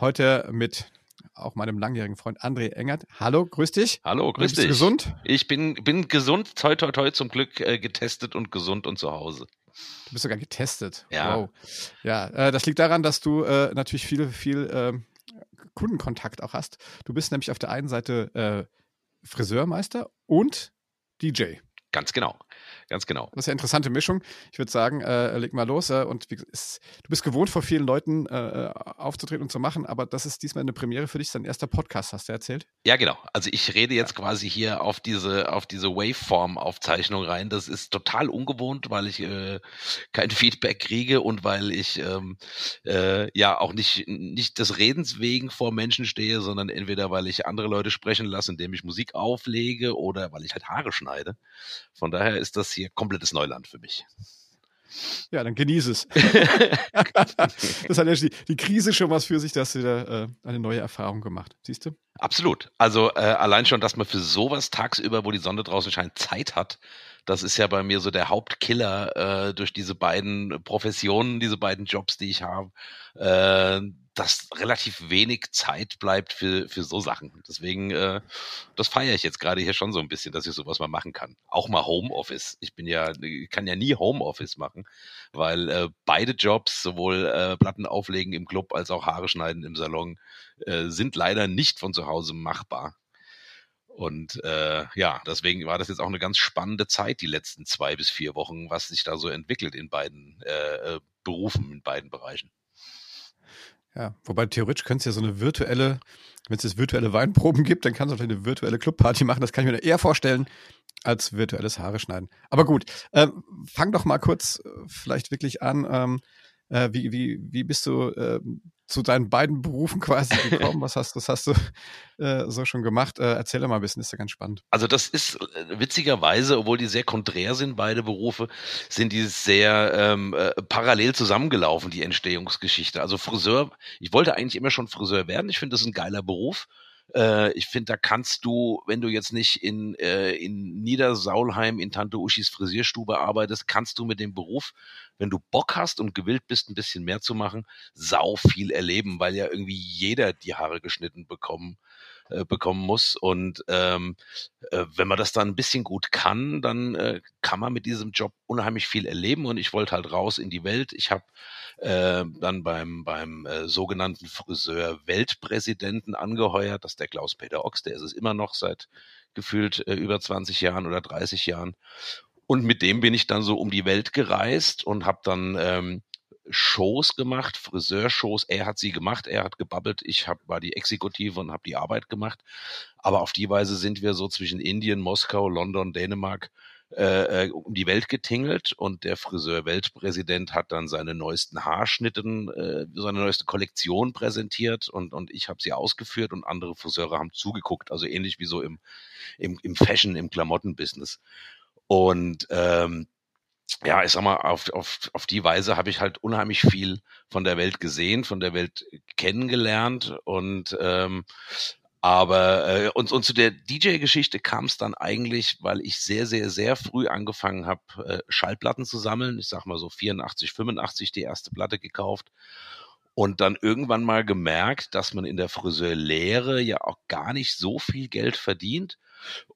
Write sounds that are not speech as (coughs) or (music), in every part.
Heute mit auch meinem langjährigen Freund André Engert. Hallo, grüß dich. Hallo, grüß Bist du dich. gesund? Ich bin, bin gesund, toi toi toi zum Glück äh, getestet und gesund und zu Hause. Du bist sogar getestet. Ja. Wow. Ja, äh, das liegt daran, dass du äh, natürlich viel, viel ähm, Kundenkontakt auch hast. Du bist nämlich auf der einen Seite Friseurmeister und DJ. Ganz genau, ganz genau. Das ist ja eine interessante Mischung. Ich würde sagen, äh, leg mal los. Äh, und wie, ist, du bist gewohnt, vor vielen Leuten äh, aufzutreten und zu machen, aber das ist diesmal eine Premiere für dich. Dein erster Podcast, hast du erzählt? Ja, genau. Also ich rede jetzt quasi hier auf diese, auf diese Waveform-Aufzeichnung rein. Das ist total ungewohnt, weil ich äh, kein (laughs) Feedback kriege und weil ich ähm, äh, ja auch nicht, nicht des Redens wegen vor Menschen stehe, sondern entweder weil ich andere Leute sprechen lasse, indem ich Musik auflege oder weil ich halt Haare schneide. Von daher ist das hier komplettes Neuland für mich. Ja, dann genieße es. (laughs) das hat ja die, die Krise schon was für sich, dass du da äh, eine neue Erfahrung gemacht. Siehst du? Absolut. Also äh, allein schon, dass man für sowas tagsüber, wo die Sonne draußen scheint, Zeit hat, das ist ja bei mir so der Hauptkiller äh, durch diese beiden Professionen, diese beiden Jobs, die ich habe, äh, dass relativ wenig Zeit bleibt für, für so Sachen. Deswegen, äh, das feiere ich jetzt gerade hier schon so ein bisschen, dass ich sowas mal machen kann. Auch mal Homeoffice. Ich bin ja, kann ja nie Homeoffice machen, weil äh, beide Jobs, sowohl äh, Platten auflegen im Club als auch Haare schneiden im Salon, äh, sind leider nicht von zu Hause machbar. Und äh, ja, deswegen war das jetzt auch eine ganz spannende Zeit, die letzten zwei bis vier Wochen, was sich da so entwickelt in beiden äh, äh Berufen, in beiden Bereichen. Ja, wobei theoretisch könntest du ja so eine virtuelle, wenn es jetzt virtuelle Weinproben gibt, dann kannst du vielleicht eine virtuelle Clubparty machen. Das kann ich mir eher vorstellen als virtuelles Haare schneiden. Aber gut, ähm, fang doch mal kurz äh, vielleicht wirklich an. Ähm, äh, wie, wie, wie bist du äh, zu deinen beiden Berufen quasi (laughs) gekommen? Was hast, was hast du äh, so schon gemacht? Äh, erzähl doch mal ein bisschen, ist ja ganz spannend. Also das ist äh, witzigerweise, obwohl die sehr konträr sind, beide Berufe, sind die sehr ähm, äh, parallel zusammengelaufen, die Entstehungsgeschichte. Also Friseur, ich wollte eigentlich immer schon Friseur werden. Ich finde, das ist ein geiler Beruf. Äh, ich finde, da kannst du, wenn du jetzt nicht in, äh, in Niedersaulheim in Tante Uschis Frisierstube arbeitest, kannst du mit dem Beruf, wenn du Bock hast und gewillt bist, ein bisschen mehr zu machen, sau viel erleben, weil ja irgendwie jeder die Haare geschnitten bekommen äh, bekommen muss. Und ähm, äh, wenn man das dann ein bisschen gut kann, dann äh, kann man mit diesem Job unheimlich viel erleben. Und ich wollte halt raus in die Welt. Ich habe äh, dann beim, beim äh, sogenannten Friseur Weltpräsidenten angeheuert. Das ist der Klaus-Peter Ochs, der ist es immer noch seit gefühlt äh, über 20 Jahren oder 30 Jahren. Und mit dem bin ich dann so um die Welt gereist und habe dann ähm, Shows gemacht, Friseurshows. Er hat sie gemacht, er hat gebabbelt, ich hab, war die Exekutive und habe die Arbeit gemacht. Aber auf die Weise sind wir so zwischen Indien, Moskau, London, Dänemark äh, äh um die Welt getingelt und der Friseur-Weltpräsident hat dann seine neuesten Haarschnitten, äh, seine neueste Kollektion präsentiert und, und ich habe sie ausgeführt und andere Friseure haben zugeguckt, also ähnlich wie so im, im, im Fashion, im Klamottenbusiness. Und ähm, ja, ich sag mal, auf, auf, auf die Weise habe ich halt unheimlich viel von der Welt gesehen, von der Welt kennengelernt und ähm, aber äh, und, und zu der DJ-Geschichte kam es dann eigentlich, weil ich sehr, sehr, sehr früh angefangen habe, äh, Schallplatten zu sammeln. Ich sag mal so 84, 85 die erste Platte gekauft und dann irgendwann mal gemerkt, dass man in der Friseurlehre ja auch gar nicht so viel Geld verdient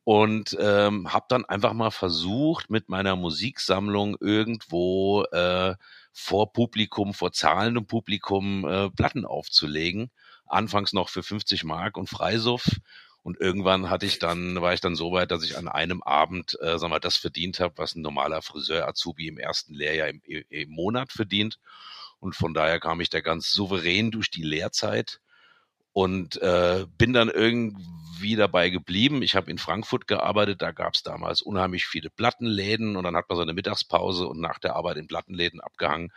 und ähm, habe dann einfach mal versucht, mit meiner Musiksammlung irgendwo äh, vor Publikum, vor zahlendem Publikum äh, Platten aufzulegen. Anfangs noch für 50 Mark und Freisuff. Und irgendwann hatte ich dann, war ich dann so weit, dass ich an einem Abend, äh, sag mal, das verdient habe, was ein normaler Friseur-Azubi im ersten Lehrjahr im, im Monat verdient. Und von daher kam ich da ganz souverän durch die Lehrzeit und äh, bin dann irgendwie dabei geblieben. Ich habe in Frankfurt gearbeitet, da gab es damals unheimlich viele Plattenläden und dann hat man so eine Mittagspause und nach der Arbeit in Plattenläden abgehangen.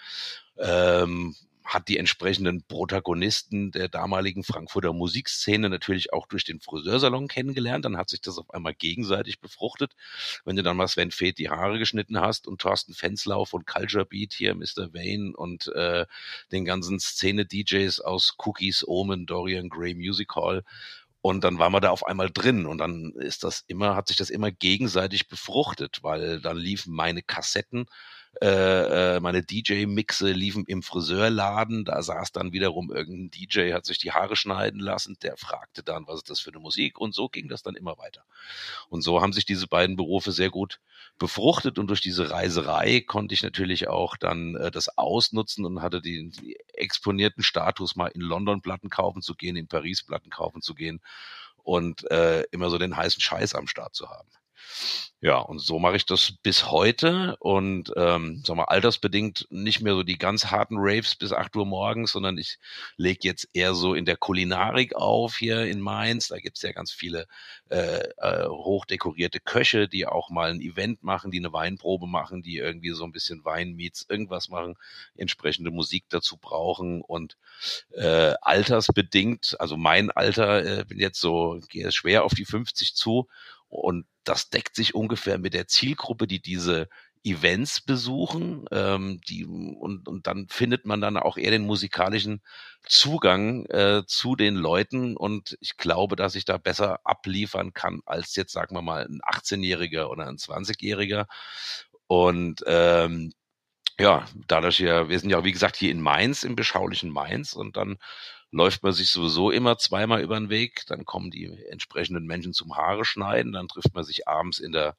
Ähm, hat die entsprechenden Protagonisten der damaligen Frankfurter Musikszene natürlich auch durch den Friseursalon kennengelernt. Dann hat sich das auf einmal gegenseitig befruchtet. Wenn du dann mal Sven Feth die Haare geschnitten hast und Thorsten Fenslauf und Culture Beat hier, Mr. Wayne und äh, den ganzen Szene-DJs aus Cookies, Omen, Dorian Gray Music Hall und dann waren wir da auf einmal drin und dann ist das immer, hat sich das immer gegenseitig befruchtet, weil dann liefen meine Kassetten äh, äh, meine DJ-Mixe liefen im Friseurladen, da saß dann wiederum irgendein DJ, hat sich die Haare schneiden lassen, der fragte dann, was ist das für eine Musik und so ging das dann immer weiter. Und so haben sich diese beiden Berufe sehr gut befruchtet und durch diese Reiserei konnte ich natürlich auch dann äh, das ausnutzen und hatte den exponierten Status, mal in London Platten kaufen zu gehen, in Paris Platten kaufen zu gehen und äh, immer so den heißen Scheiß am Start zu haben. Ja, und so mache ich das bis heute und ähm, sag mal, altersbedingt nicht mehr so die ganz harten Raves bis 8 Uhr morgens, sondern ich lege jetzt eher so in der Kulinarik auf hier in Mainz. Da gibt's ja ganz viele äh, äh, hochdekorierte Köche, die auch mal ein Event machen, die eine Weinprobe machen, die irgendwie so ein bisschen Wein meets irgendwas machen, entsprechende Musik dazu brauchen und äh, altersbedingt, also mein Alter, äh, bin jetzt so, gehe schwer auf die 50 zu und das deckt sich ungefähr mit der Zielgruppe, die diese Events besuchen, ähm, die und, und dann findet man dann auch eher den musikalischen Zugang äh, zu den Leuten und ich glaube, dass ich da besser abliefern kann als jetzt, sagen wir mal, ein 18-Jähriger oder ein 20-Jähriger. Und ähm, ja, dadurch ja, wir sind ja wie gesagt hier in Mainz, im beschaulichen Mainz und dann läuft man sich sowieso immer zweimal über den Weg, dann kommen die entsprechenden Menschen zum Haare schneiden, dann trifft man sich abends in der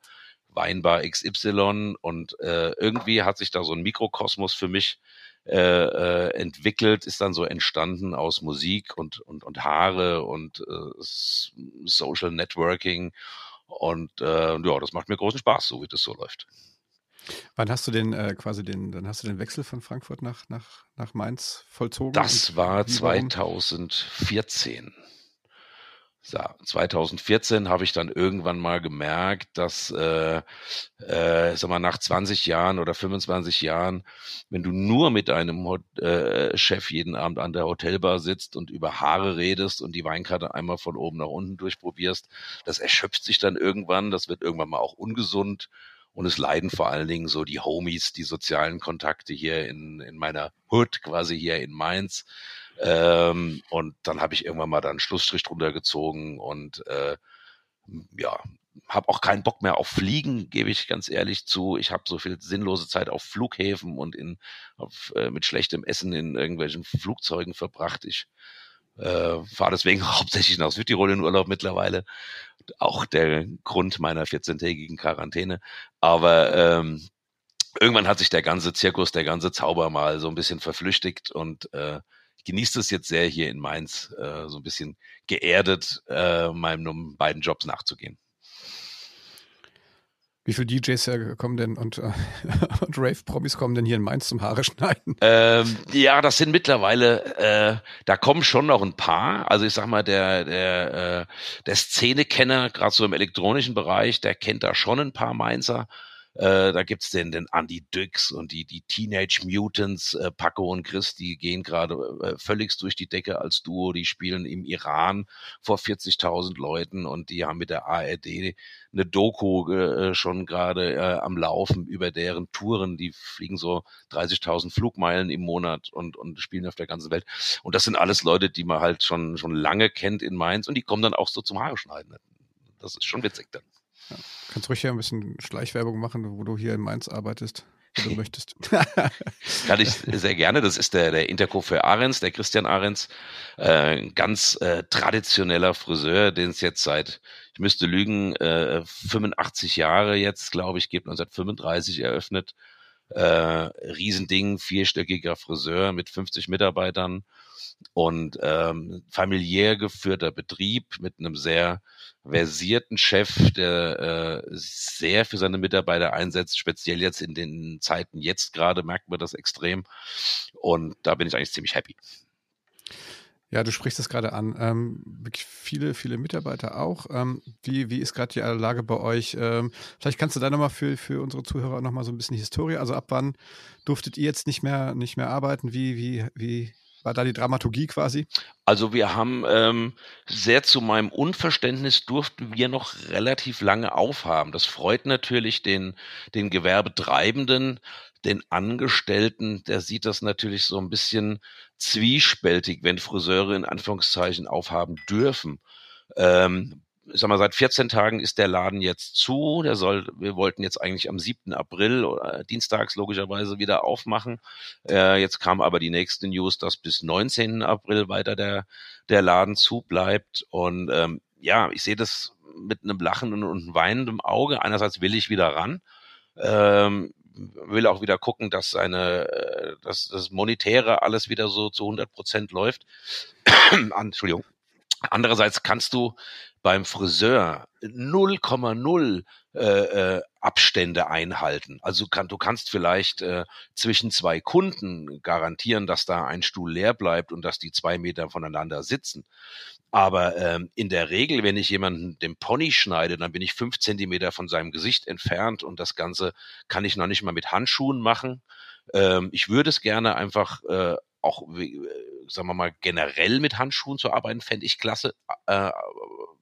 Weinbar XY und äh, irgendwie hat sich da so ein Mikrokosmos für mich äh, äh, entwickelt, ist dann so entstanden aus Musik und, und, und Haare und äh, Social Networking und äh, ja, das macht mir großen Spaß, so wie das so läuft. Wann hast du den äh, quasi den, dann hast du den Wechsel von Frankfurt nach, nach, nach Mainz vollzogen? Das war 2014. So, 2014 habe ich dann irgendwann mal gemerkt, dass, äh, äh, sag mal, nach 20 Jahren oder 25 Jahren, wenn du nur mit einem äh, Chef jeden Abend an der Hotelbar sitzt und über Haare redest und die Weinkarte einmal von oben nach unten durchprobierst, das erschöpft sich dann irgendwann, das wird irgendwann mal auch ungesund und es leiden vor allen Dingen so die Homies, die sozialen Kontakte hier in, in meiner Hood, quasi hier in Mainz. Ähm, und dann habe ich irgendwann mal da einen Schlussstrich drunter gezogen und äh, ja, habe auch keinen Bock mehr auf Fliegen, gebe ich ganz ehrlich zu. Ich habe so viel sinnlose Zeit auf Flughäfen und in, auf, äh, mit schlechtem Essen in irgendwelchen Flugzeugen verbracht. Ich äh, fahre deswegen (laughs) hauptsächlich nach Südtirol in Urlaub mittlerweile. Auch der Grund meiner 14-tägigen Quarantäne. Aber ähm, irgendwann hat sich der ganze Zirkus, der ganze Zauber mal so ein bisschen verflüchtigt und äh, ich genieße es jetzt sehr hier in Mainz, äh, so ein bisschen geerdet, äh, meinen beiden Jobs nachzugehen. Wie viele DJs kommen denn und, äh, (laughs) und Rave-Promis kommen denn hier in Mainz zum Haare schneiden? Ähm, ja, das sind mittlerweile, äh, da kommen schon noch ein paar. Also ich sag mal, der, der, äh, der Szenekenner, gerade so im elektronischen Bereich, der kennt da schon ein paar Mainzer. Äh, da gibt's den, den Andy Dix und die, die Teenage Mutants, äh, Paco und Chris, die gehen gerade äh, völligst durch die Decke als Duo. Die spielen im Iran vor 40.000 Leuten und die haben mit der ARD eine Doku äh, schon gerade äh, am Laufen über deren Touren. Die fliegen so 30.000 Flugmeilen im Monat und, und spielen auf der ganzen Welt. Und das sind alles Leute, die man halt schon, schon lange kennt in Mainz und die kommen dann auch so zum Haare schneiden. Das ist schon witzig dann. Ja. Kannst ruhig hier ein bisschen Schleichwerbung machen, wo du hier in Mainz arbeitest, wenn du (laughs) möchtest. (laughs) Kann ich sehr gerne. Das ist der, der Interco für Ahrens, der Christian Ahrens. Äh, ganz äh, traditioneller Friseur, den es jetzt seit, ich müsste lügen, äh, 85 Jahre jetzt, glaube ich, gibt 1935 eröffnet. Äh, Riesending, vierstöckiger Friseur mit 50 Mitarbeitern und ähm, familiär geführter Betrieb mit einem sehr versierten Chef, der äh, sehr für seine Mitarbeiter einsetzt, speziell jetzt in den Zeiten jetzt gerade merkt man das extrem und da bin ich eigentlich ziemlich happy. Ja, du sprichst es gerade an. Ähm, viele, viele Mitarbeiter auch. Ähm, wie, wie ist gerade die Lage bei euch? Ähm, vielleicht kannst du da nochmal für, für unsere Zuhörer nochmal so ein bisschen die Historie. Also ab wann durftet ihr jetzt nicht mehr, nicht mehr arbeiten? Wie, wie, wie war da die Dramaturgie quasi? Also wir haben ähm, sehr zu meinem Unverständnis durften wir noch relativ lange aufhaben. Das freut natürlich den, den Gewerbetreibenden, den Angestellten, der sieht das natürlich so ein bisschen zwiespältig, wenn Friseure in Anführungszeichen aufhaben dürfen. Ähm, ich sag mal, seit 14 Tagen ist der Laden jetzt zu. Der soll, wir wollten jetzt eigentlich am 7. April oder dienstags logischerweise wieder aufmachen. Äh, jetzt kam aber die nächste News, dass bis 19. April weiter der, der Laden zu bleibt. Und ähm, ja, ich sehe das mit einem lachenden und weinenden Auge. Einerseits will ich wieder ran. Ähm, will auch wieder gucken, dass seine, äh, dass das Monetäre alles wieder so zu 100 Prozent läuft. (coughs) Entschuldigung. Andererseits kannst du beim Friseur 0,0 äh, äh, Abstände einhalten. Also kann, du kannst vielleicht äh, zwischen zwei Kunden garantieren, dass da ein Stuhl leer bleibt und dass die zwei Meter voneinander sitzen. Aber ähm, in der Regel, wenn ich jemanden den Pony schneide, dann bin ich fünf Zentimeter von seinem Gesicht entfernt und das Ganze kann ich noch nicht mal mit Handschuhen machen. Ähm, ich würde es gerne einfach äh, auch, äh, sagen wir mal, generell mit Handschuhen zu arbeiten, fände ich klasse. Äh,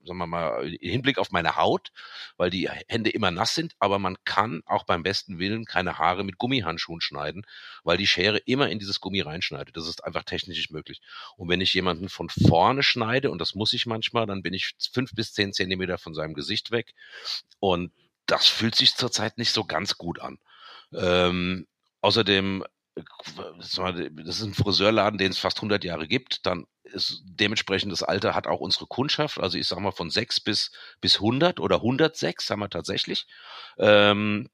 sagen wir mal, im Hinblick auf meine Haut, weil die Hände immer nass sind, aber man kann auch beim besten Willen keine Haare mit Gummihandschuhen schneiden, weil die Schere immer in dieses Gummi reinschneidet. Das ist einfach technisch nicht möglich. Und wenn ich jemanden von vorne schneide, und das muss ich manchmal, dann bin ich fünf bis zehn Zentimeter von seinem Gesicht weg. Und das fühlt sich zurzeit nicht so ganz gut an. Ähm, außerdem das ist ein Friseurladen, den es fast 100 Jahre gibt, dann ist dementsprechend das Alter hat auch unsere Kundschaft, also ich sage mal von 6 bis, bis 100 oder 106 haben wir tatsächlich. Ähm,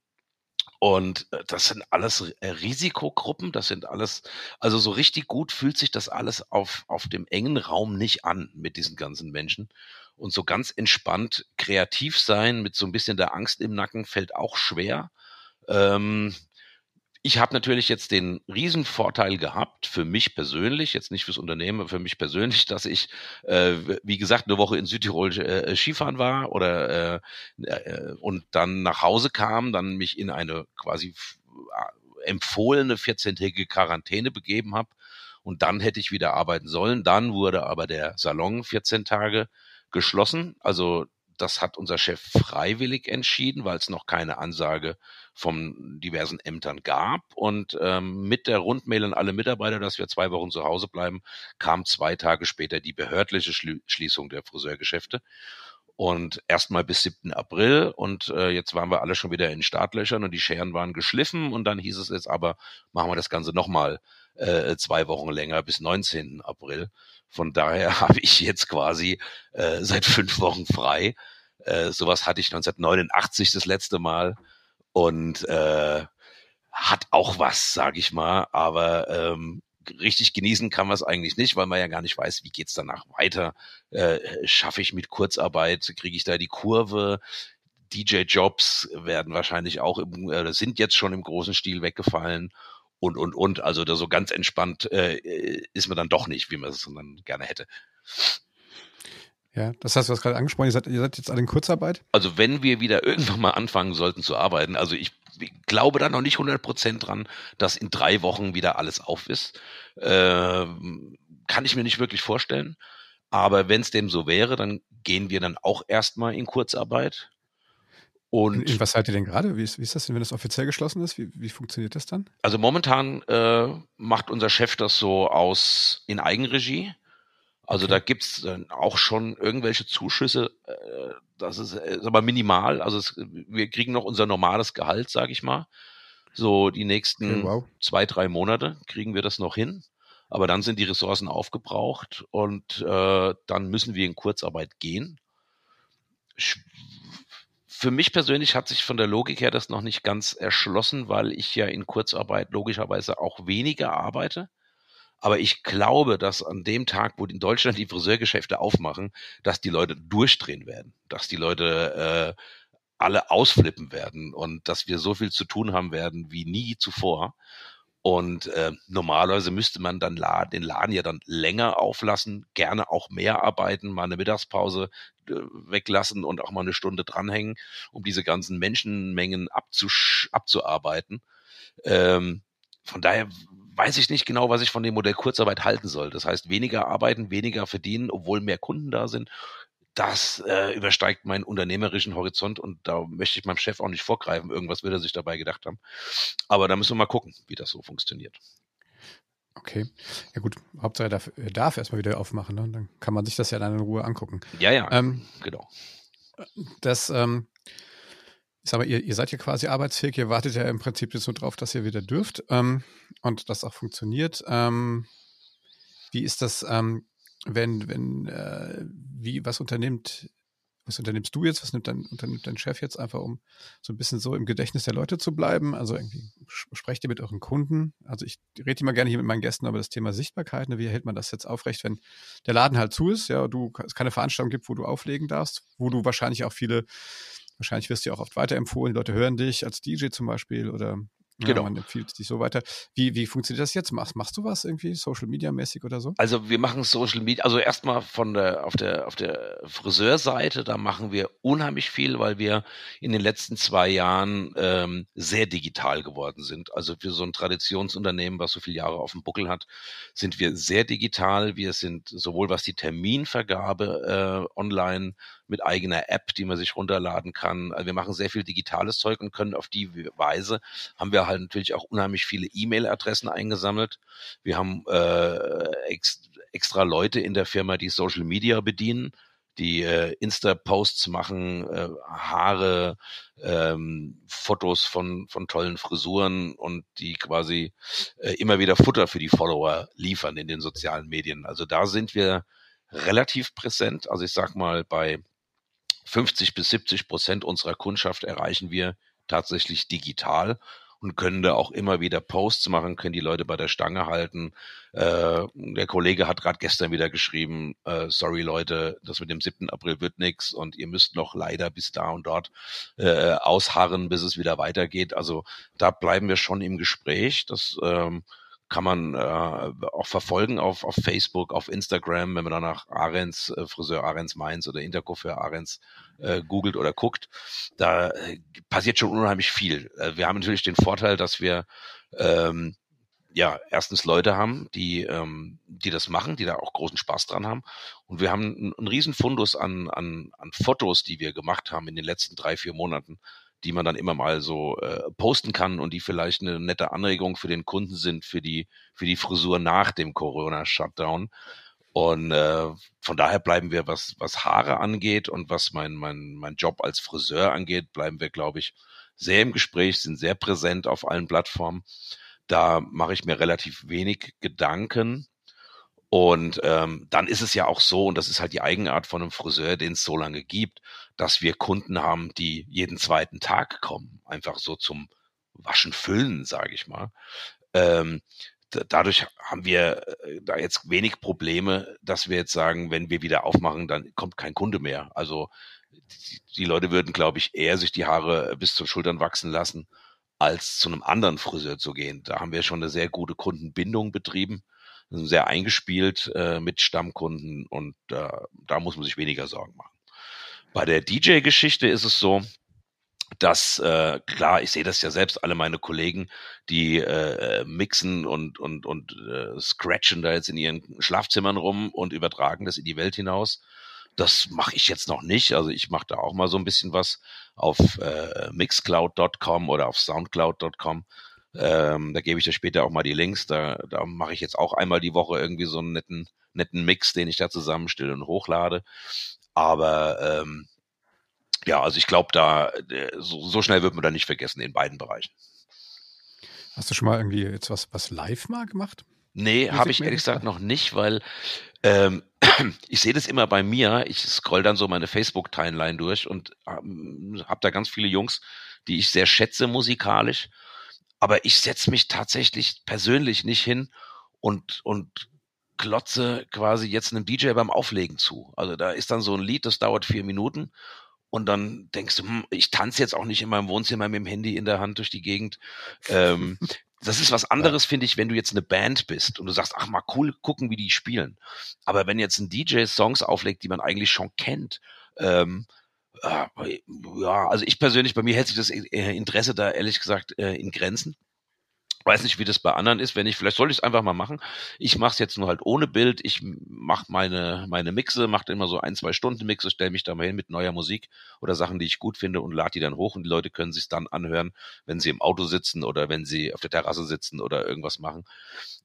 und äh, das sind alles äh, Risikogruppen, das sind alles, also so richtig gut fühlt sich das alles auf, auf dem engen Raum nicht an mit diesen ganzen Menschen. Und so ganz entspannt kreativ sein mit so ein bisschen der Angst im Nacken fällt auch schwer. Ähm, ich habe natürlich jetzt den Riesenvorteil gehabt, für mich persönlich, jetzt nicht fürs Unternehmen, aber für mich persönlich, (laughs) dass ich, äh, wie gesagt, eine Woche in Südtirol äh, Skifahren war oder äh, äh, und dann nach Hause kam, dann mich in eine quasi äh, empfohlene 14-tägige Quarantäne begeben habe und dann hätte ich wieder arbeiten sollen. Dann wurde aber der Salon 14 Tage geschlossen. Also das hat unser Chef freiwillig entschieden, weil es noch keine Ansage von diversen Ämtern gab. Und ähm, mit der Rundmail an alle Mitarbeiter, dass wir zwei Wochen zu Hause bleiben, kam zwei Tage später die behördliche Schließung der Friseurgeschäfte. Und erstmal bis 7. April und äh, jetzt waren wir alle schon wieder in Startlöchern und die Scheren waren geschliffen und dann hieß es jetzt aber, machen wir das Ganze nochmal äh, zwei Wochen länger bis 19. April. Von daher (laughs) habe ich jetzt quasi äh, seit fünf Wochen frei. Äh, sowas hatte ich 1989 das letzte Mal und äh, hat auch was, sage ich mal. Aber ähm, richtig genießen kann man es eigentlich nicht, weil man ja gar nicht weiß, wie geht's danach weiter. Äh, Schaffe ich mit Kurzarbeit, kriege ich da die Kurve? DJ-Jobs werden wahrscheinlich auch im, äh, sind jetzt schon im großen Stil weggefallen und, und, und. Also da so ganz entspannt äh, ist man dann doch nicht, wie man es dann gerne hätte. Ja, das heißt, du hast gerade angesprochen, ihr seid, ihr seid jetzt alle in Kurzarbeit? Also wenn wir wieder irgendwann mal anfangen sollten zu arbeiten, also ich glaube da noch nicht 100 Prozent dran, dass in drei Wochen wieder alles auf ist. Äh, kann ich mir nicht wirklich vorstellen. Aber wenn es dem so wäre, dann gehen wir dann auch erstmal in Kurzarbeit. Und in was seid ihr denn gerade? Wie ist, wie ist das denn, wenn das offiziell geschlossen ist? Wie, wie funktioniert das dann? Also momentan äh, macht unser Chef das so aus in Eigenregie. Also da gibt's äh, auch schon irgendwelche Zuschüsse. Äh, das ist, äh, ist aber minimal. Also es, wir kriegen noch unser normales Gehalt, sage ich mal. So die nächsten okay, wow. zwei, drei Monate kriegen wir das noch hin. Aber dann sind die Ressourcen aufgebraucht und äh, dann müssen wir in Kurzarbeit gehen für mich persönlich hat sich von der Logik her das noch nicht ganz erschlossen, weil ich ja in Kurzarbeit logischerweise auch weniger arbeite. Aber ich glaube, dass an dem Tag, wo in Deutschland die Friseurgeschäfte aufmachen, dass die Leute durchdrehen werden, dass die Leute äh, alle ausflippen werden und dass wir so viel zu tun haben werden wie nie zuvor. Und äh, normalerweise müsste man dann la den Laden ja dann länger auflassen, gerne auch mehr arbeiten, mal eine Mittagspause äh, weglassen und auch mal eine Stunde dranhängen, um diese ganzen Menschenmengen abzuarbeiten. Ähm, von daher weiß ich nicht genau, was ich von dem Modell Kurzarbeit halten soll. Das heißt, weniger arbeiten, weniger verdienen, obwohl mehr Kunden da sind. Das äh, übersteigt meinen unternehmerischen Horizont und da möchte ich meinem Chef auch nicht vorgreifen. Irgendwas wird er sich dabei gedacht haben. Aber da müssen wir mal gucken, wie das so funktioniert. Okay. Ja gut, Hauptsache er darf, darf erstmal wieder aufmachen, ne? dann kann man sich das ja dann in Ruhe angucken. Ja, ja, ähm, genau. Das, ähm, ich sag mal, ihr, ihr seid ja quasi arbeitsfähig, ihr wartet ja im Prinzip jetzt nur drauf, dass ihr wieder dürft ähm, und das auch funktioniert. Ähm, wie ist das, ähm, wenn, wenn, äh, wie, was unternimmt, was unternimmst du jetzt, was nimmt dein, unternimmt dein Chef jetzt einfach, um so ein bisschen so im Gedächtnis der Leute zu bleiben? Also irgendwie sprecht ihr mit euren Kunden? Also ich rede immer gerne hier mit meinen Gästen über das Thema Sichtbarkeit. Ne? Wie hält man das jetzt aufrecht, wenn der Laden halt zu ist, ja, du es keine Veranstaltung gibt, wo du auflegen darfst, wo du wahrscheinlich auch viele Wahrscheinlich wirst du ja auch oft weiterempfohlen. Die Leute hören dich als DJ zum Beispiel oder ja, genau. man empfiehlt dich so weiter. Wie, wie funktioniert das jetzt? Machst, machst du was irgendwie, Social Media mäßig oder so? Also wir machen Social Media, also erstmal von der, auf der, auf der Friseurseite, da machen wir unheimlich viel, weil wir in den letzten zwei Jahren ähm, sehr digital geworden sind. Also für so ein Traditionsunternehmen, was so viele Jahre auf dem Buckel hat, sind wir sehr digital. Wir sind sowohl was die Terminvergabe äh, online mit eigener App, die man sich runterladen kann. Also wir machen sehr viel digitales Zeug und können auf die Weise haben wir halt natürlich auch unheimlich viele E-Mail-Adressen eingesammelt. Wir haben äh, ex extra Leute in der Firma, die Social Media bedienen die äh, Insta-Posts machen, äh, Haare, ähm, Fotos von, von tollen Frisuren und die quasi äh, immer wieder Futter für die Follower liefern in den sozialen Medien. Also da sind wir relativ präsent. Also ich sag mal, bei 50 bis 70 Prozent unserer Kundschaft erreichen wir tatsächlich digital und können da auch immer wieder Posts machen, können die Leute bei der Stange halten. Äh, der Kollege hat gerade gestern wieder geschrieben, äh, sorry Leute, das mit dem 7. April wird nix und ihr müsst noch leider bis da und dort äh, ausharren, bis es wieder weitergeht. Also da bleiben wir schon im Gespräch. Das ähm, kann man äh, auch verfolgen auf, auf Facebook, auf Instagram, wenn man danach Ahrens, äh, Friseur Ahrens Mainz oder Intercoiffeur Ahrens äh, googelt oder guckt. Da äh, passiert schon unheimlich viel. Äh, wir haben natürlich den Vorteil, dass wir ähm, ja, erstens Leute haben, die, ähm, die das machen, die da auch großen Spaß dran haben. Und wir haben einen, einen riesen Fundus an, an, an Fotos, die wir gemacht haben in den letzten drei, vier Monaten, die man dann immer mal so äh, posten kann und die vielleicht eine nette Anregung für den Kunden sind, für die, für die Frisur nach dem Corona-Shutdown. Und äh, von daher bleiben wir, was, was Haare angeht und was mein, mein, mein Job als Friseur angeht, bleiben wir, glaube ich, sehr im Gespräch, sind sehr präsent auf allen Plattformen. Da mache ich mir relativ wenig Gedanken. Und ähm, dann ist es ja auch so, und das ist halt die Eigenart von einem Friseur, den es so lange gibt, dass wir Kunden haben, die jeden zweiten Tag kommen, einfach so zum Waschen füllen, sage ich mal. Ähm, dadurch haben wir äh, da jetzt wenig Probleme, dass wir jetzt sagen, wenn wir wieder aufmachen, dann kommt kein Kunde mehr. Also die, die Leute würden, glaube ich, eher sich die Haare bis zu Schultern wachsen lassen, als zu einem anderen Friseur zu gehen. Da haben wir schon eine sehr gute Kundenbindung betrieben sehr eingespielt äh, mit Stammkunden und äh, da muss man sich weniger Sorgen machen. Bei der DJ-Geschichte ist es so, dass äh, klar, ich sehe das ja selbst, alle meine Kollegen, die äh, mixen und und und äh, scratchen da jetzt in ihren Schlafzimmern rum und übertragen das in die Welt hinaus. Das mache ich jetzt noch nicht. Also ich mache da auch mal so ein bisschen was auf äh, mixcloud.com oder auf soundcloud.com. Ähm, da gebe ich dir später auch mal die Links. Da, da mache ich jetzt auch einmal die Woche irgendwie so einen netten, netten Mix, den ich da zusammenstelle und hochlade. Aber ähm, ja, also ich glaube, da äh, so, so schnell wird man da nicht vergessen in beiden Bereichen. Hast du schon mal irgendwie jetzt was, was live mal gemacht? Nee, habe ich ehrlich gesagt noch nicht, weil ähm, (clears throat) ich sehe das immer bei mir. Ich scroll dann so meine Facebook-Timeline durch und ähm, habe da ganz viele Jungs, die ich sehr schätze musikalisch. Aber ich setze mich tatsächlich persönlich nicht hin und, und klotze quasi jetzt einem DJ beim Auflegen zu. Also da ist dann so ein Lied, das dauert vier Minuten und dann denkst du, hm, ich tanze jetzt auch nicht in meinem Wohnzimmer mit dem Handy in der Hand durch die Gegend. Ähm, das ist was (laughs) anderes, finde ich, wenn du jetzt eine Band bist und du sagst, ach mal cool, gucken, wie die spielen. Aber wenn jetzt ein DJ Songs auflegt, die man eigentlich schon kennt, ähm, äh, ja, also ich persönlich, bei mir hält sich das äh, Interesse da ehrlich gesagt äh, in Grenzen. Weiß nicht, wie das bei anderen ist. Wenn ich, vielleicht soll ich es einfach mal machen. Ich mache es jetzt nur halt ohne Bild. Ich mache meine meine Mixe, mache immer so ein zwei Stunden Mixe, stelle mich da mal hin mit neuer Musik oder Sachen, die ich gut finde und lade die dann hoch und die Leute können sich dann anhören, wenn sie im Auto sitzen oder wenn sie auf der Terrasse sitzen oder irgendwas machen.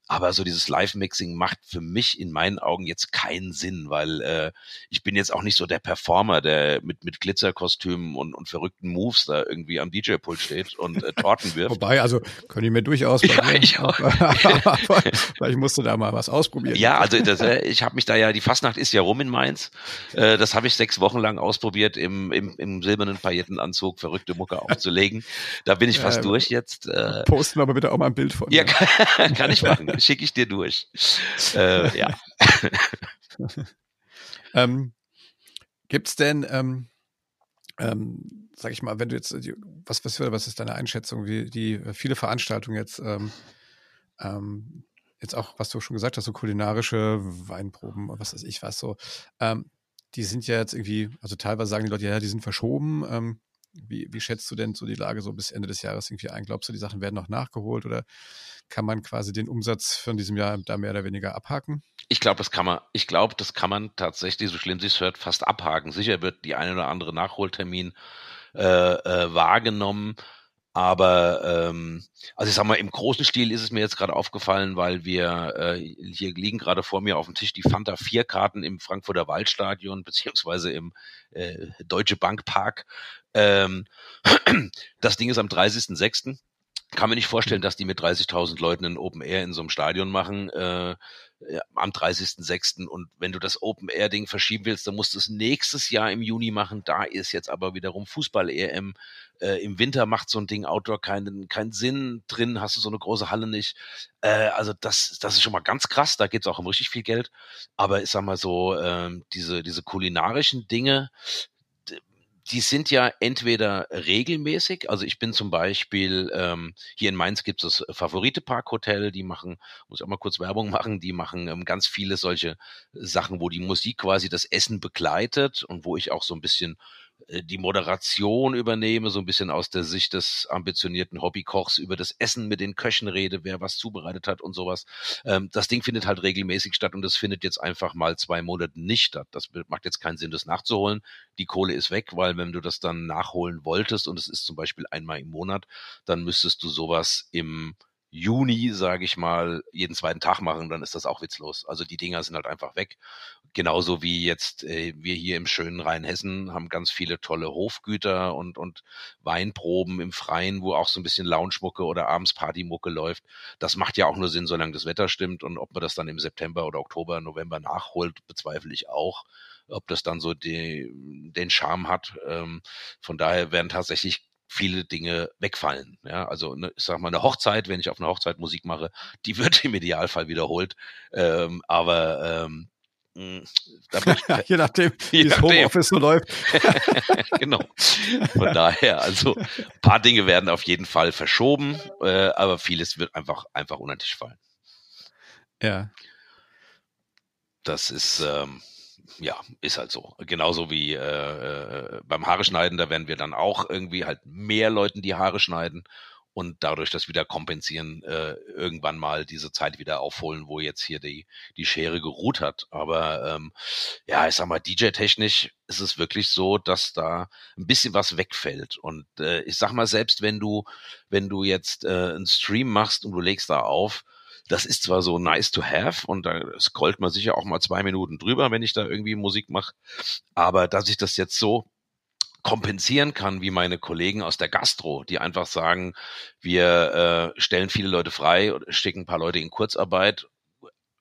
Aber so dieses Live-Mixing macht für mich in meinen Augen jetzt keinen Sinn, weil äh, ich bin jetzt auch nicht so der Performer, der mit, mit Glitzerkostümen und, und verrückten Moves da irgendwie am DJ-Pult steht und äh, Torten wirft. (laughs) Wobei, also können die mir durchaus. Ja, mir. ich auch. Vielleicht musst du da mal was ausprobieren. Ja, also das, äh, ich habe mich da ja, die Fastnacht ist ja rum in Mainz. Äh, das habe ich sechs Wochen lang ausprobiert, im, im, im silbernen Paillettenanzug verrückte Mucke aufzulegen. Da bin ich fast äh, durch jetzt. Äh, posten wir aber bitte auch mal ein Bild von. Ja, kann, (laughs) kann ich machen schicke ich dir durch. Äh, ja. (laughs) ähm, gibt's denn, ähm, ähm, sag ich mal, wenn du jetzt, was, was, was ist deine Einschätzung, wie die äh, viele Veranstaltungen jetzt, ähm, ähm, jetzt auch, was du schon gesagt hast, so kulinarische Weinproben, was weiß ich was so, ähm, die sind ja jetzt irgendwie, also teilweise sagen die Leute, ja, die sind verschoben. Ähm, wie, wie schätzt du denn so die Lage so bis Ende des Jahres irgendwie ein? Glaubst du, die Sachen werden noch nachgeholt oder kann man quasi den Umsatz von diesem Jahr da mehr oder weniger abhaken? Ich glaube, das kann man, ich glaube, das kann man tatsächlich, so schlimm sich hört, fast abhaken. Sicher wird die eine oder andere Nachholtermin äh, äh, wahrgenommen. Aber ähm, also ich sag mal, im großen Stil ist es mir jetzt gerade aufgefallen, weil wir äh, hier liegen gerade vor mir auf dem Tisch die Fanta 4 Karten im Frankfurter Waldstadion (laughs) beziehungsweise im äh, Deutsche Bank Park. Ähm, das Ding ist am 30.06 kann mir nicht vorstellen, dass die mit 30.000 Leuten ein Open Air in so einem Stadion machen äh, am 30.06. Und wenn du das Open Air Ding verschieben willst, dann musst du es nächstes Jahr im Juni machen. Da ist jetzt aber wiederum Fußball EM. Äh, Im Winter macht so ein Ding Outdoor keinen keinen Sinn. Drin hast du so eine große Halle nicht. Äh, also das das ist schon mal ganz krass. Da geht's auch um richtig viel Geld. Aber ich sag mal so ähm, diese diese kulinarischen Dinge die sind ja entweder regelmäßig, also ich bin zum Beispiel, ähm, hier in Mainz gibt es das Favorite Park Hotel, die machen, muss ich auch mal kurz Werbung (laughs) machen, die machen ähm, ganz viele solche Sachen, wo die Musik quasi das Essen begleitet und wo ich auch so ein bisschen äh, die Moderation übernehme, so ein bisschen aus der Sicht des ambitionierten Hobbykochs über das Essen mit den Köchen rede, wer was zubereitet hat und sowas. Ähm, das Ding findet halt regelmäßig statt und das findet jetzt einfach mal zwei Monate nicht statt. Das macht jetzt keinen Sinn, das nachzuholen. Die Kohle ist weg, weil wenn du das dann nachholen wolltest und es ist zum Beispiel einmal im Monat, dann müsstest du sowas im Juni, sage ich mal, jeden zweiten Tag machen, dann ist das auch witzlos. Also die Dinger sind halt einfach weg. Genauso wie jetzt äh, wir hier im schönen Rheinhessen haben ganz viele tolle Hofgüter und, und Weinproben im Freien, wo auch so ein bisschen Loungemucke oder abends Partymucke läuft. Das macht ja auch nur Sinn, solange das Wetter stimmt. Und ob man das dann im September oder Oktober, November nachholt, bezweifle ich auch ob das dann so die, den Charme hat. Ähm, von daher werden tatsächlich viele Dinge wegfallen. Ja, also ne, ich sag mal eine Hochzeit, wenn ich auf einer Hochzeit Musik mache, die wird im Idealfall wiederholt. Ähm, aber ähm, hm, (laughs) ja, je nachdem, (laughs) wie das Homeoffice so läuft. (laughs) genau. Von daher, also ein paar Dinge werden auf jeden Fall verschoben, äh, aber vieles wird einfach einfach unter den Tisch fallen. Ja. Das ist ähm, ja, ist halt so. Genauso wie äh, äh, beim Haare schneiden, da werden wir dann auch irgendwie halt mehr Leuten die Haare schneiden und dadurch das wieder kompensieren, äh, irgendwann mal diese Zeit wieder aufholen, wo jetzt hier die, die Schere geruht hat. Aber ähm, ja, ich sag mal, DJ-technisch ist es wirklich so, dass da ein bisschen was wegfällt. Und äh, ich sag mal, selbst wenn du, wenn du jetzt äh, einen Stream machst und du legst da auf, das ist zwar so nice to have und da scrollt man sicher auch mal zwei Minuten drüber, wenn ich da irgendwie Musik mache, aber dass ich das jetzt so kompensieren kann, wie meine Kollegen aus der Gastro, die einfach sagen, wir äh, stellen viele Leute frei, schicken ein paar Leute in Kurzarbeit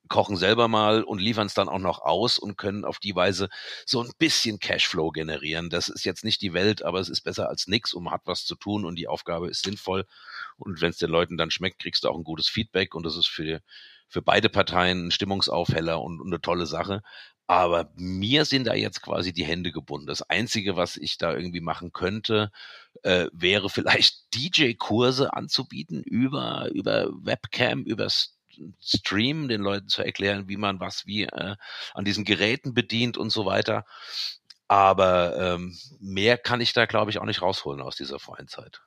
kochen selber mal und liefern es dann auch noch aus und können auf die Weise so ein bisschen Cashflow generieren. Das ist jetzt nicht die Welt, aber es ist besser als nichts und man hat was zu tun und die Aufgabe ist sinnvoll. Und wenn es den Leuten dann schmeckt, kriegst du auch ein gutes Feedback und das ist für, für beide Parteien ein Stimmungsaufheller und, und eine tolle Sache. Aber mir sind da jetzt quasi die Hände gebunden. Das Einzige, was ich da irgendwie machen könnte, äh, wäre (laughs) vielleicht DJ-Kurse anzubieten über, über Webcam, über Stream, den Leuten zu erklären, wie man was wie äh, an diesen Geräten bedient und so weiter. Aber ähm, mehr kann ich da, glaube ich, auch nicht rausholen aus dieser freien Zeit.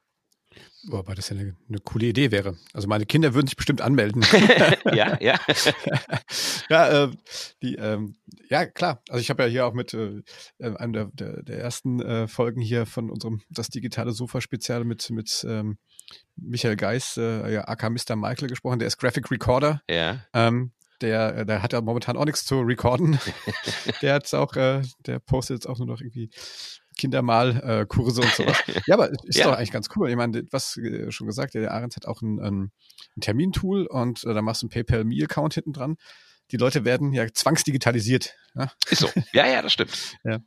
Wobei das ja eine, eine, coole Idee wäre. Also meine Kinder würden sich bestimmt anmelden. (laughs) (laughs) ja, ja. ja, äh, die, ähm, ja, klar. Also ich habe ja hier auch mit äh, äh, einem der, der, der ersten äh, Folgen hier von unserem Das digitale Sofa-Spezial mit, mit ähm, Michael Geis, äh, ja, AK Mr. Michael gesprochen. Der ist Graphic Recorder. Ja. Ähm, der, der hat ja momentan auch nichts zu recorden. (laughs) der hat auch, äh, der postet jetzt auch nur noch irgendwie Kindermalkurse äh, und sowas. (laughs) Ja, aber ist ja. doch eigentlich ganz cool. Ich meine, was äh, schon gesagt, der Arendt hat auch ein, ein, ein Termintool und äh, da machst du einen PayPal-Me-Account hinten dran. Die Leute werden ja zwangsdigitalisiert. Ja? Ist so. Ja, ja, das stimmt. (laughs) ja.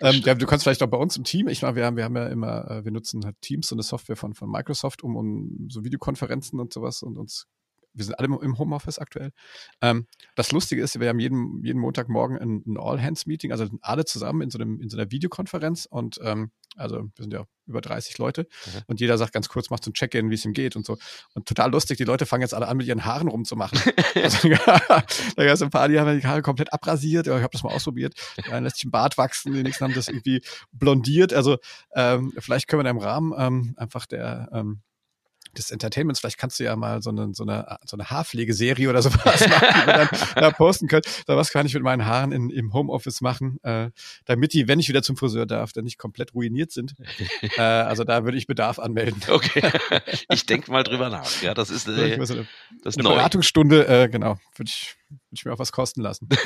Ähm, ja, du kannst vielleicht auch bei uns im Team, ich meine, wir haben, wir haben ja immer, wir nutzen halt Teams, so eine Software von, von Microsoft, um, um so Videokonferenzen und sowas und uns wir sind alle im Homeoffice aktuell. Ähm, das Lustige ist, wir haben jeden, jeden Montagmorgen ein, ein All-Hands-Meeting, also alle zusammen in so, einem, in so einer Videokonferenz und ähm, also wir sind ja über 30 Leute mhm. und jeder sagt ganz kurz, macht so ein Check-in, wie es ihm geht und so. Und total lustig, die Leute fangen jetzt alle an, mit ihren Haaren rumzumachen. (laughs) also, (laughs) da gab es ein paar, die haben die Haare komplett abrasiert, ich habe das mal ausprobiert. Eine lässt sich ein Bart wachsen, die nächsten haben das irgendwie blondiert. Also ähm, vielleicht können wir da im Rahmen ähm, einfach der ähm, des Entertainments, vielleicht kannst du ja mal so eine, so eine, so eine Haarpflegeserie oder (laughs) sowas machen, die wir dann da posten können. Da was kann ich mit meinen Haaren in, im Homeoffice machen, äh, damit die, wenn ich wieder zum Friseur darf, dann nicht komplett ruiniert sind. äh, also da würde ich Bedarf anmelden. (laughs) Okay. Ich denke mal drüber nach. Ja, das ist äh, so eine, das eine Beratungsstunde, äh, genau, würde ich, würd ich mir auch was kosten lassen. (laughs)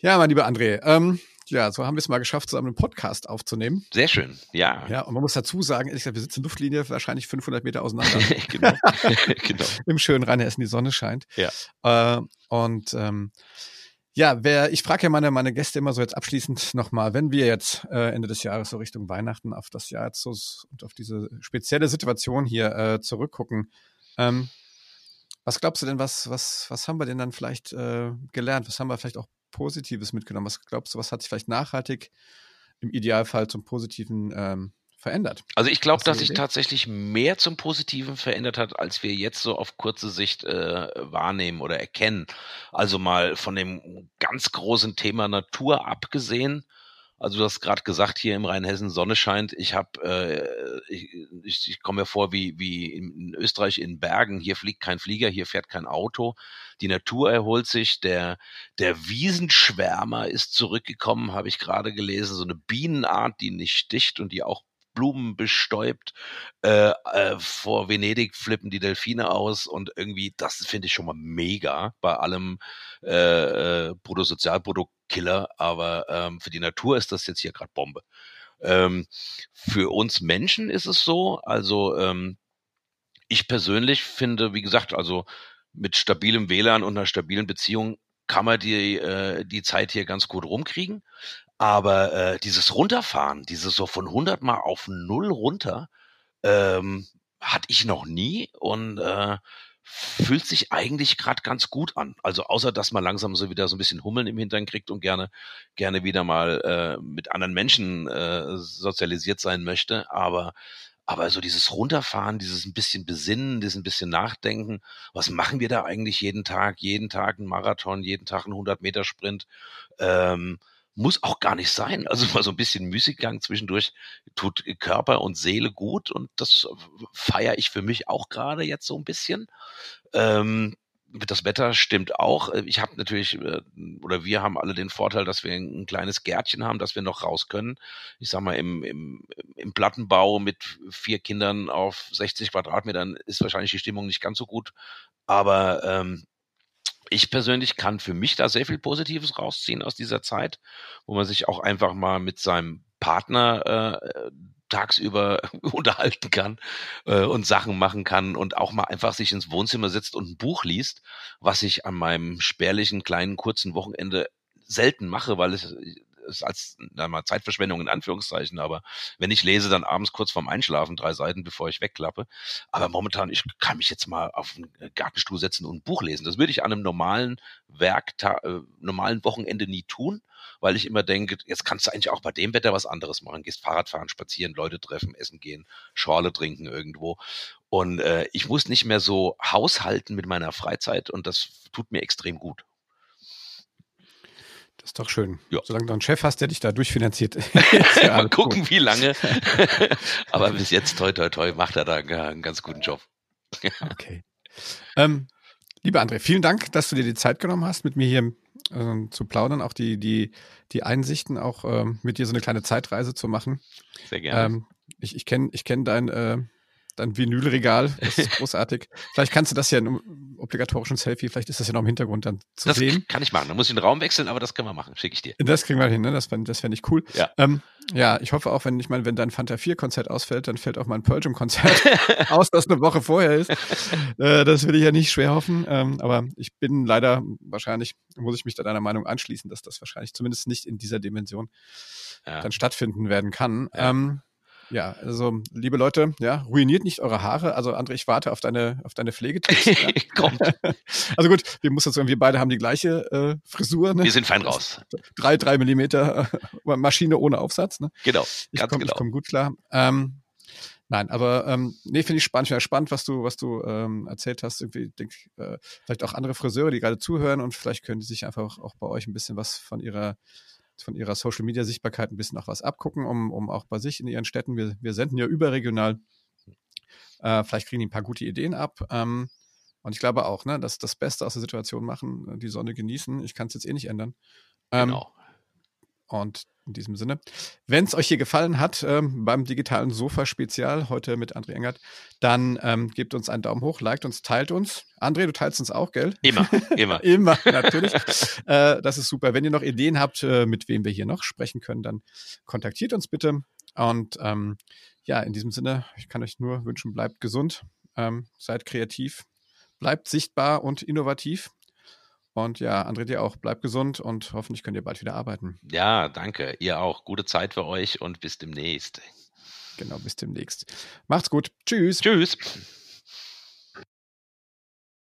ja, mein lieber André, ähm, ja, so haben wir es mal geschafft, zusammen einen Podcast aufzunehmen. Sehr schön, ja. Ja, und man muss dazu sagen, ehrlich gesagt, wir sitzen Luftlinie wahrscheinlich 500 Meter auseinander. (laughs) genau. (laughs) genau. Im schönen Rheinhessen, die Sonne scheint. Ja. Äh, und ähm, ja, wer, ich frage ja meine, meine Gäste immer so jetzt abschließend nochmal, wenn wir jetzt äh, Ende des Jahres so Richtung Weihnachten auf das Jahr jetzt so und auf diese spezielle Situation hier äh, zurückgucken, ähm, was glaubst du denn, was, was, was haben wir denn dann vielleicht äh, gelernt? Was haben wir vielleicht auch Positives mitgenommen? Was glaubst du, was hat sich vielleicht nachhaltig im Idealfall zum Positiven ähm, verändert? Also ich glaube, dass sich tatsächlich mehr zum Positiven verändert hat, als wir jetzt so auf kurze Sicht äh, wahrnehmen oder erkennen. Also mal von dem ganz großen Thema Natur abgesehen, also du hast gerade gesagt, hier im Rheinhessen Sonne scheint. Ich habe, äh, ich, ich, ich komme mir vor wie, wie in Österreich in Bergen. Hier fliegt kein Flieger, hier fährt kein Auto. Die Natur erholt sich. Der, der Wiesenschwärmer ist zurückgekommen, habe ich gerade gelesen. So eine Bienenart, die nicht sticht und die auch Blumen bestäubt. Äh, äh, vor Venedig flippen die Delfine aus und irgendwie, das finde ich schon mal mega bei allem äh, äh, Bruttosozialprodukt-Killer, aber ähm, für die Natur ist das jetzt hier gerade Bombe. Ähm, für uns Menschen ist es so, also ähm, ich persönlich finde, wie gesagt, also mit stabilem WLAN und einer stabilen Beziehung kann man die, äh, die Zeit hier ganz gut rumkriegen. Aber äh, dieses Runterfahren, dieses so von 100 mal auf null runter, ähm, hatte ich noch nie und äh, fühlt sich eigentlich gerade ganz gut an. Also außer dass man langsam so wieder so ein bisschen Hummeln im Hintern kriegt und gerne gerne wieder mal äh, mit anderen Menschen äh, sozialisiert sein möchte. Aber aber so dieses Runterfahren, dieses ein bisschen Besinnen, dieses ein bisschen Nachdenken, was machen wir da eigentlich jeden Tag? Jeden Tag ein Marathon, jeden Tag ein 100 Meter Sprint. Ähm, muss auch gar nicht sein. Also mal so ein bisschen Müßiggang zwischendurch tut Körper und Seele gut und das feiere ich für mich auch gerade jetzt so ein bisschen. Ähm, das Wetter stimmt auch. Ich habe natürlich, äh, oder wir haben alle den Vorteil, dass wir ein kleines Gärtchen haben, dass wir noch raus können. Ich sag mal, im, im, im Plattenbau mit vier Kindern auf 60 Quadratmetern ist wahrscheinlich die Stimmung nicht ganz so gut. Aber ähm, ich persönlich kann für mich da sehr viel Positives rausziehen aus dieser Zeit, wo man sich auch einfach mal mit seinem Partner äh, tagsüber (laughs) unterhalten kann äh, und Sachen machen kann und auch mal einfach sich ins Wohnzimmer sitzt und ein Buch liest, was ich an meinem spärlichen kleinen kurzen Wochenende selten mache, weil es ist als mal Zeitverschwendung in Anführungszeichen, aber wenn ich lese, dann abends kurz vorm Einschlafen drei Seiten, bevor ich wegklappe. Aber momentan, ich kann mich jetzt mal auf einen Gartenstuhl setzen und ein Buch lesen. Das würde ich an einem normalen Werktag, äh, normalen Wochenende nie tun, weil ich immer denke, jetzt kannst du eigentlich auch bei dem Wetter was anderes machen. Gehst Fahrrad fahren, spazieren, Leute treffen, essen gehen, Schorle trinken irgendwo. Und äh, ich muss nicht mehr so haushalten mit meiner Freizeit und das tut mir extrem gut. Ist doch schön. Ja. Solange du einen Chef hast, der dich da durchfinanziert. (laughs) ja Mal gucken, gut. wie lange. (laughs) Aber bis jetzt, toi, toi, toi, macht er da einen ganz guten Job. (laughs) okay. Ähm, lieber André, vielen Dank, dass du dir die Zeit genommen hast, mit mir hier äh, zu plaudern, auch die, die, die Einsichten, auch ähm, mit dir so eine kleine Zeitreise zu machen. Sehr gerne. Ähm, ich ich kenne ich kenn dein, äh, dein Vinylregal. Das ist (laughs) großartig. vielleicht kannst du das ja in einem obligatorischen Selfie, vielleicht ist das ja noch im Hintergrund dann zu das sehen. Kann ich machen. Da muss ich den Raum wechseln, aber das können wir machen. Schicke ich dir. Das kriegen wir hin, ne? Das fände das fänd ich cool. Ja. Ähm, ja, ich hoffe auch, wenn ich meine, wenn dein Fanta 4 Konzert ausfällt, dann fällt auch mein Pearl Konzert (laughs) aus, das eine Woche vorher ist. Äh, das will ich ja nicht schwer hoffen. Ähm, aber ich bin leider, wahrscheinlich muss ich mich da deiner Meinung anschließen, dass das wahrscheinlich zumindest nicht in dieser Dimension ja. dann stattfinden werden kann. Ja. Ähm, ja, also liebe Leute, ja, ruiniert nicht eure Haare. Also André, ich warte auf deine auf deine Pflegetipps. Ja. (laughs) Kommt. (laughs) Also gut, wir müssen sagen, wir beide haben die gleiche äh, Frisur. Ne? Wir sind fein raus. Drei, drei Millimeter äh, Maschine ohne Aufsatz. Ne? Genau. Ich komme genau. komm gut klar. Ähm, Nein, aber ähm, nee, finde ich spannend. Finde spannend, was du, was du ähm, erzählt hast. Irgendwie denk, äh, vielleicht auch andere Friseure, die gerade zuhören und vielleicht können die sich einfach auch bei euch ein bisschen was von ihrer von ihrer Social Media Sichtbarkeit ein bisschen auch was abgucken, um, um auch bei sich in ihren Städten, wir, wir senden ja überregional, äh, vielleicht kriegen die ein paar gute Ideen ab. Ähm, und ich glaube auch, ne, dass das Beste aus der Situation machen, die Sonne genießen. Ich kann es jetzt eh nicht ändern. Ähm, genau. Und in diesem Sinne, wenn es euch hier gefallen hat ähm, beim digitalen Sofa-Spezial heute mit André Engert, dann ähm, gebt uns einen Daumen hoch, liked uns, teilt uns. André, du teilst uns auch, gell? Immer, (laughs) immer. immer, natürlich. (laughs) äh, das ist super. Wenn ihr noch Ideen habt, äh, mit wem wir hier noch sprechen können, dann kontaktiert uns bitte. Und ähm, ja, in diesem Sinne, ich kann euch nur wünschen, bleibt gesund, ähm, seid kreativ, bleibt sichtbar und innovativ. Und ja, André, dir auch. Bleibt gesund und hoffentlich könnt ihr bald wieder arbeiten. Ja, danke. Ihr auch. Gute Zeit für euch und bis demnächst. Genau, bis demnächst. Macht's gut. Tschüss. Tschüss.